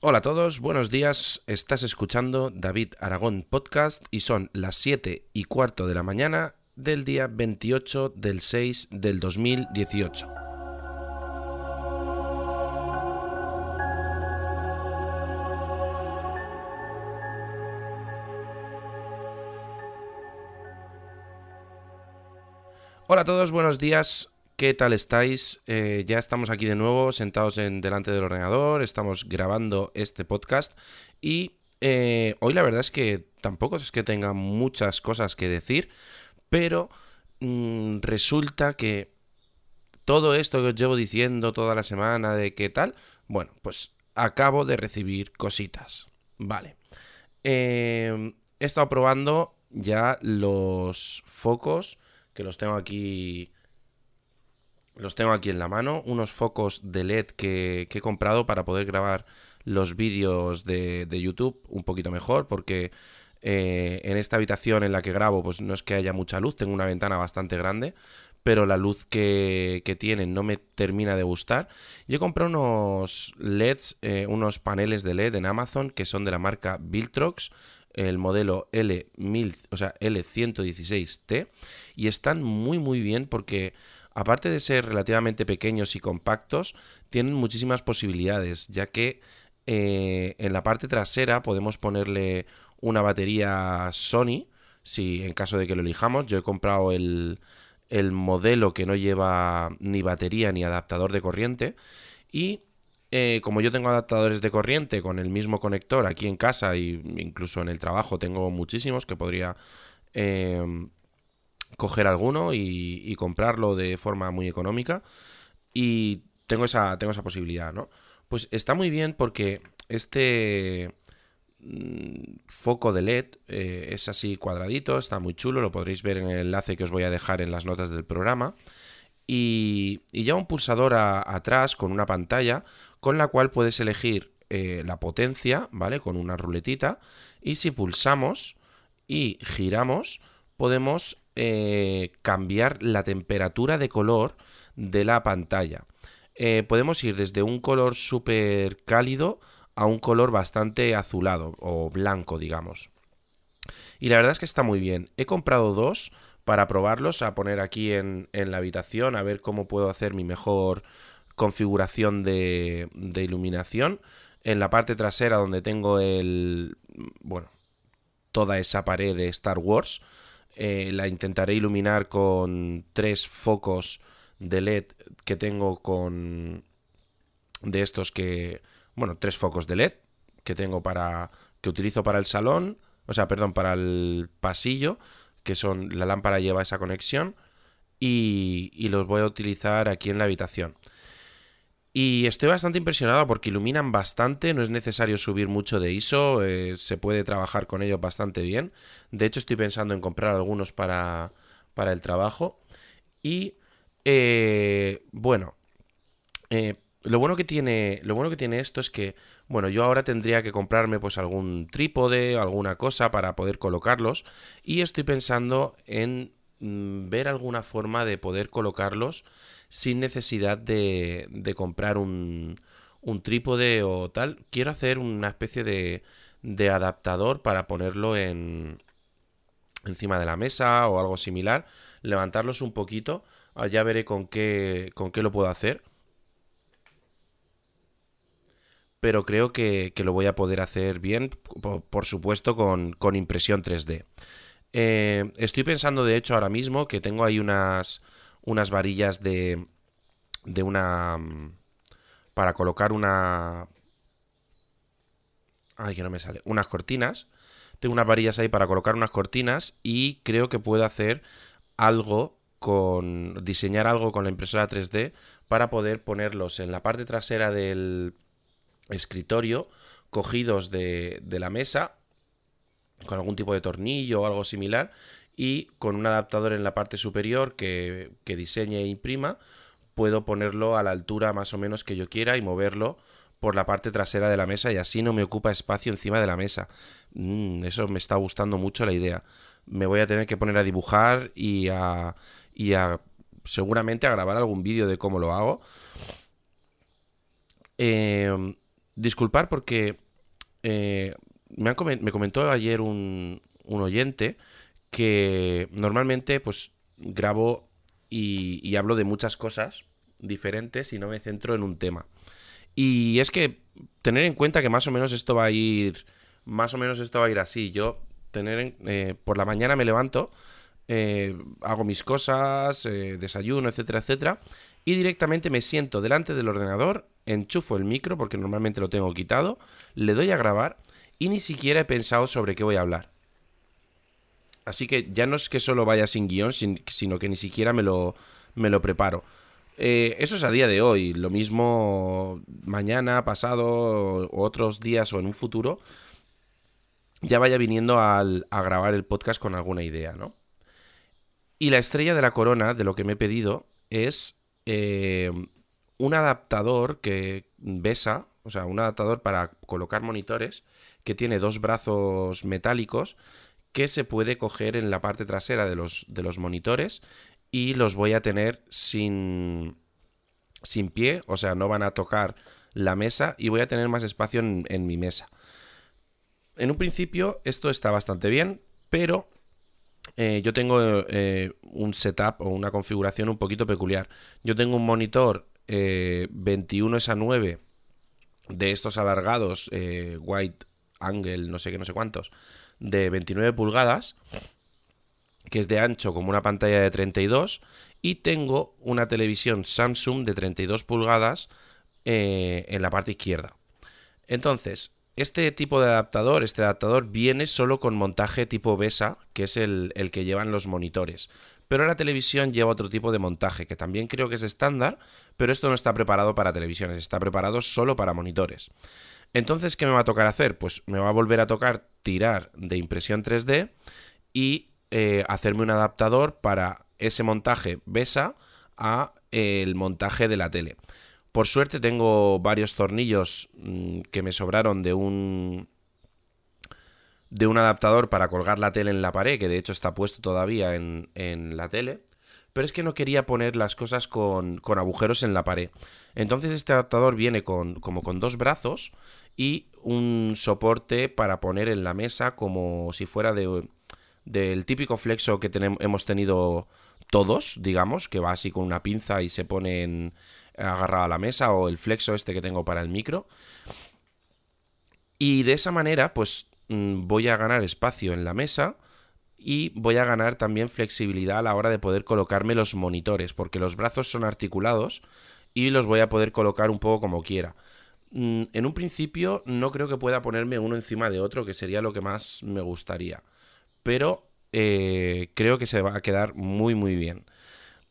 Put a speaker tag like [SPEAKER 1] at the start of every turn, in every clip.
[SPEAKER 1] Hola a todos, buenos días. Estás escuchando David Aragón Podcast y son las 7 y cuarto de la mañana del día 28 del 6 del 2018. Hola a todos, buenos días. ¿Qué tal estáis? Eh, ya estamos aquí de nuevo, sentados en delante del ordenador, estamos grabando este podcast y eh, hoy la verdad es que tampoco es que tenga muchas cosas que decir, pero mm, resulta que todo esto que os llevo diciendo toda la semana de qué tal, bueno, pues acabo de recibir cositas. Vale. Eh, he estado probando ya los focos que los tengo aquí los tengo aquí en la mano, unos focos de LED que, he comprado para poder grabar los vídeos de, YouTube un poquito mejor, porque eh, en esta habitación en la que grabo, pues no es que haya mucha luz, tengo una ventana bastante grande, pero la luz que, que tienen no me termina de gustar. Yo he comprado unos LEDs, eh, unos paneles de LED en Amazon que son de la marca Viltrox el modelo L1000, o sea, L116T y están muy muy bien porque aparte de ser relativamente pequeños y compactos, tienen muchísimas posibilidades, ya que eh, en la parte trasera podemos ponerle una batería Sony, si en caso de que lo elijamos. Yo he comprado el, el modelo que no lleva ni batería ni adaptador de corriente y eh, como yo tengo adaptadores de corriente con el mismo conector aquí en casa e incluso en el trabajo tengo muchísimos que podría eh, coger alguno y, comprarlo de forma muy económica. Y tengo esa, tengo esa posibilidad, ¿no? Pues está muy bien porque este mm, foco de LED eh, es así cuadradito, está muy chulo, lo podréis ver en el enlace que os voy a dejar en las notas del programa. Y, y ya un pulsador atrás con una pantalla con la cual puedes elegir eh, la potencia, ¿vale? Con una ruletita. Y si pulsamos y giramos, podemos eh, cambiar la temperatura de color de la pantalla. Eh, podemos ir desde un color súper cálido a un color bastante azulado o blanco, digamos. Y la verdad es que está muy bien. He comprado dos para probarlos, a poner aquí en, en la habitación, a ver cómo puedo hacer mi mejor configuración de, de iluminación. En la parte trasera donde tengo el... bueno, toda esa pared de Star Wars eh, la intentaré iluminar con tres focos de LED que tengo con de estos que bueno tres focos de LED que tengo para que utilizo para el salón o sea perdón para el pasillo que son la lámpara lleva esa conexión y, y los voy a utilizar aquí en la habitación y estoy bastante impresionado porque iluminan bastante, no es necesario subir mucho de ISO, eh, se puede trabajar con ellos bastante bien. De hecho, estoy pensando en comprar algunos para, para el trabajo. Y eh, bueno, eh, lo bueno que tiene. Lo bueno que tiene esto es que. Bueno, yo ahora tendría que comprarme pues algún trípode, alguna cosa para poder colocarlos. Y estoy pensando en mm, ver alguna forma de poder colocarlos sin necesidad de, comprar un, un trípode o tal. Quiero hacer una especie de, adaptador para ponerlo en encima de la mesa o algo similar, levantarlos un poquito, ah, ya veré con qué, con qué lo puedo hacer. Pero creo que, lo voy a poder hacer bien, por, supuesto, con, con, impresión 3D. Eh, estoy pensando, de hecho, ahora mismo que tengo ahí unas, unas varillas de, de una... Para colocar una... Ay, que no me sale. Unas cortinas. Tengo unas varillas ahí para colocar unas cortinas y creo que puedo hacer algo con... diseñar algo con la impresora 3D para poder ponerlos en la parte trasera del escritorio cogidos de, de la mesa con algún tipo de tornillo o algo similar y con un adaptador en la parte superior que, diseñe e imprima, puedo ponerlo a la altura más o menos que yo quiera y moverlo por la parte trasera de la mesa y así no me ocupa espacio encima de la mesa. Mm, eso me está gustando mucho la idea. Me voy a tener que poner a dibujar y a, y a seguramente a grabar algún vídeo de cómo lo hago. Eh, disculpar porque eh, me, me, comentó ayer un, un, oyente que normalmente pues grabo y, hablo de muchas cosas diferentes y no me centro en un tema. Y es que tener en cuenta que más o menos esto va a ir, más o menos esto va a ir así. Yo tener eh, por la mañana me levanto, eh, hago mis cosas, eh, desayuno, etcétera, etcétera, y directamente me siento delante del ordenador, enchufo el micro porque normalmente lo tengo quitado, le doy a grabar y ni siquiera he pensado sobre qué voy a hablar. Así que ya no es que solo vaya sin guion, sino que ni siquiera me lo, me lo preparo. Eh, eso es a día de hoy. Lo mismo mañana, pasado, otros días o en un futuro, ya vaya viniendo al, a grabar el podcast con alguna idea, ¿no? Y la estrella de la corona de lo que me he pedido es eh, un adaptador que besa, o sea, un adaptador para colocar monitores que tiene dos brazos metálicos que se puede coger en la parte trasera de los, de los monitores y los voy a tener sin, sin pie, o sea, no van a tocar la mesa y voy a tener más espacio en, mi mesa. En un principio esto está bastante bien, pero eh, yo tengo eh, un setup o una configuración un poquito peculiar. Yo tengo un monitor 21 a 9 de estos alargados, eh, white angle, no sé qué, no sé cuántos, de 29 pulgadas que es de ancho como una pantalla de 32 y tengo una televisión Samsung de 32 pulgadas eh, en la parte izquierda. Entonces, este tipo de adaptador, este adaptador viene solo con montaje tipo BESA, que es el, el, que llevan los monitores. Pero la televisión lleva otro tipo de montaje, que también creo que es estándar, pero esto no está preparado para televisiones, está preparado solo para monitores. Entonces, ¿qué me va a tocar hacer? Pues me va a volver a tocar tirar de impresión 3D y eh, hacerme un adaptador para ese montaje BESA a el montaje de la tele. Por suerte tengo varios tornillos mm, que me sobraron de un de un adaptador para colgar la tele en la pared, que de hecho está puesto todavía en, en la tele, pero es que no quería poner las cosas con, con, agujeros en la pared. Entonces este adaptador viene con, como con dos brazos y un soporte para poner en la mesa como si fuera de, del típico flexo que hemos tenido todos, digamos, que va así con una pinza y se pone en, agarrado a la mesa, o el flexo este que tengo para el micro. Y de esa manera, pues mm, voy a ganar espacio en la mesa y voy a ganar también flexibilidad a la hora de poder colocarme los monitores, porque los brazos son articulados y los voy a poder colocar un poco como quiera. Mm, en un principio no creo que pueda ponerme uno encima de otro, que sería lo que más me gustaría pero eh, creo que se va a quedar muy muy bien.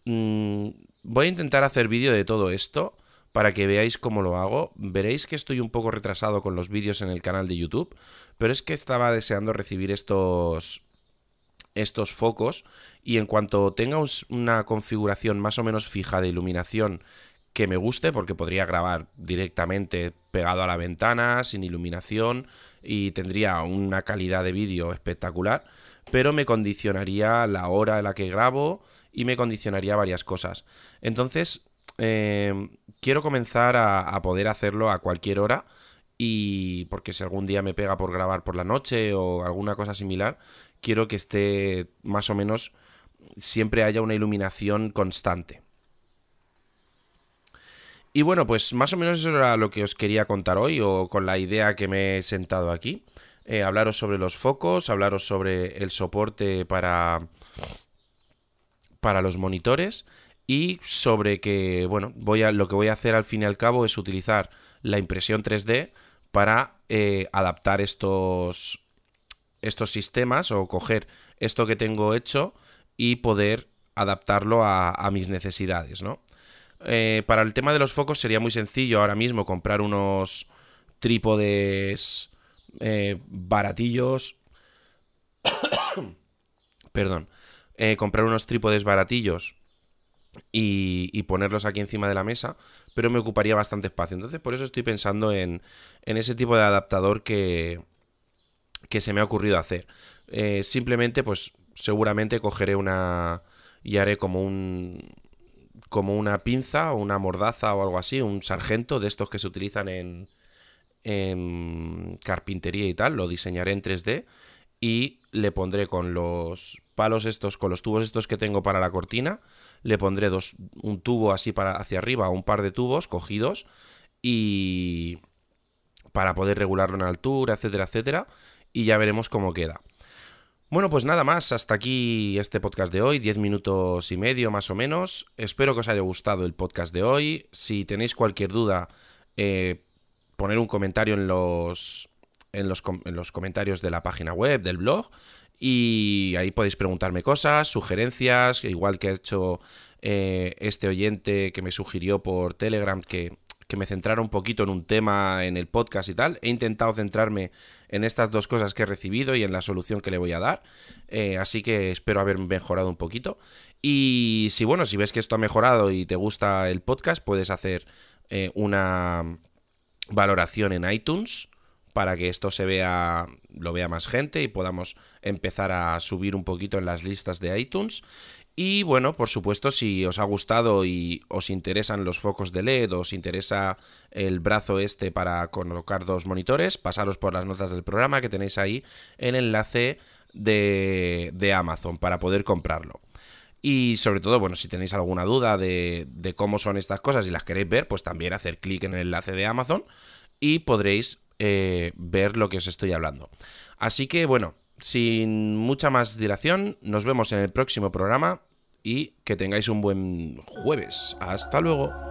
[SPEAKER 1] Mm, voy a intentar hacer vídeo de todo esto para que veáis cómo lo hago. Veréis que estoy un poco retrasado con los vídeos en el canal de YouTube, pero es que estaba deseando recibir estos estos focos y en cuanto tenga una configuración más o menos fija de iluminación que me guste porque podría grabar directamente pegado a la ventana, sin iluminación y tendría una calidad de vídeo espectacular, pero me condicionaría la hora en la que grabo y me condicionaría varias cosas. Entonces, eh, quiero comenzar a poder hacerlo a cualquier hora y porque si algún día me pega por grabar por la noche o alguna cosa similar, quiero que esté más o menos siempre haya una iluminación constante. Y bueno, pues más o menos eso era lo que os quería contar hoy, o con la idea que me he sentado aquí. Eh, hablaros sobre los focos, hablaros sobre el soporte para, para los monitores y sobre que, bueno, voy a, lo que voy a hacer al fin y al cabo es utilizar la impresión 3D para eh, adaptar estos, estos sistemas o coger esto que tengo hecho y poder adaptarlo a, mis necesidades, ¿no? Eh, para el tema de los focos sería muy sencillo ahora mismo comprar unos trípodes eh, baratillos. Perdón. Comprar unos trípodes baratillos y, ponerlos aquí encima de la mesa, pero me ocuparía bastante espacio. Entonces, por eso estoy pensando en, ese tipo de adaptador que, que se me ha ocurrido hacer. simplemente, pues seguramente cogeré una y haré como un, como una pinza o una mordaza o algo así, un sargento de estos que se utilizan en, en carpintería y tal, lo diseñaré en 3D y le pondré con los palos estos, con los tubos estos que tengo para la cortina, le pondré dos, un tubo así para hacia arriba, un par de tubos cogidos y para poder regularlo en altura, etcétera, etcétera, y ya veremos cómo queda. Bueno, pues nada más, hasta aquí este podcast de hoy, 10 minutos y medio más o menos. Espero que os haya gustado el podcast de hoy. Si tenéis cualquier duda, eh, poner un comentario en los, en los, en los comentarios de la página web, del blog, y ahí podéis preguntarme cosas, sugerencias, igual que ha hecho eh, este oyente que me sugirió por Telegram que que me centrara un poquito en un tema en el podcast y tal. He intentado centrarme en estas dos cosas que he recibido y en la solución que le voy a dar. Eh, así que espero haber mejorado un poquito. Y si bueno, si ves que esto ha mejorado y te gusta el podcast, puedes hacer eh, una valoración en iTunes para que esto se vea, lo vea más gente y podamos empezar a subir un poquito en las listas de iTunes. Y bueno, por supuesto, si os ha gustado y os interesan los focos de LED, os interesa el brazo este para colocar dos monitores, pasaros por las notas del programa que tenéis ahí el enlace de, de Amazon para poder comprarlo. Y sobre todo, bueno, si tenéis alguna duda de, de, cómo son estas cosas y las queréis ver, pues también hacer clic en el enlace de Amazon y podréis eh, ver lo que os estoy hablando. Así que bueno, sin mucha más dilación, nos vemos en el próximo programa y que tengáis un buen jueves. Hasta luego.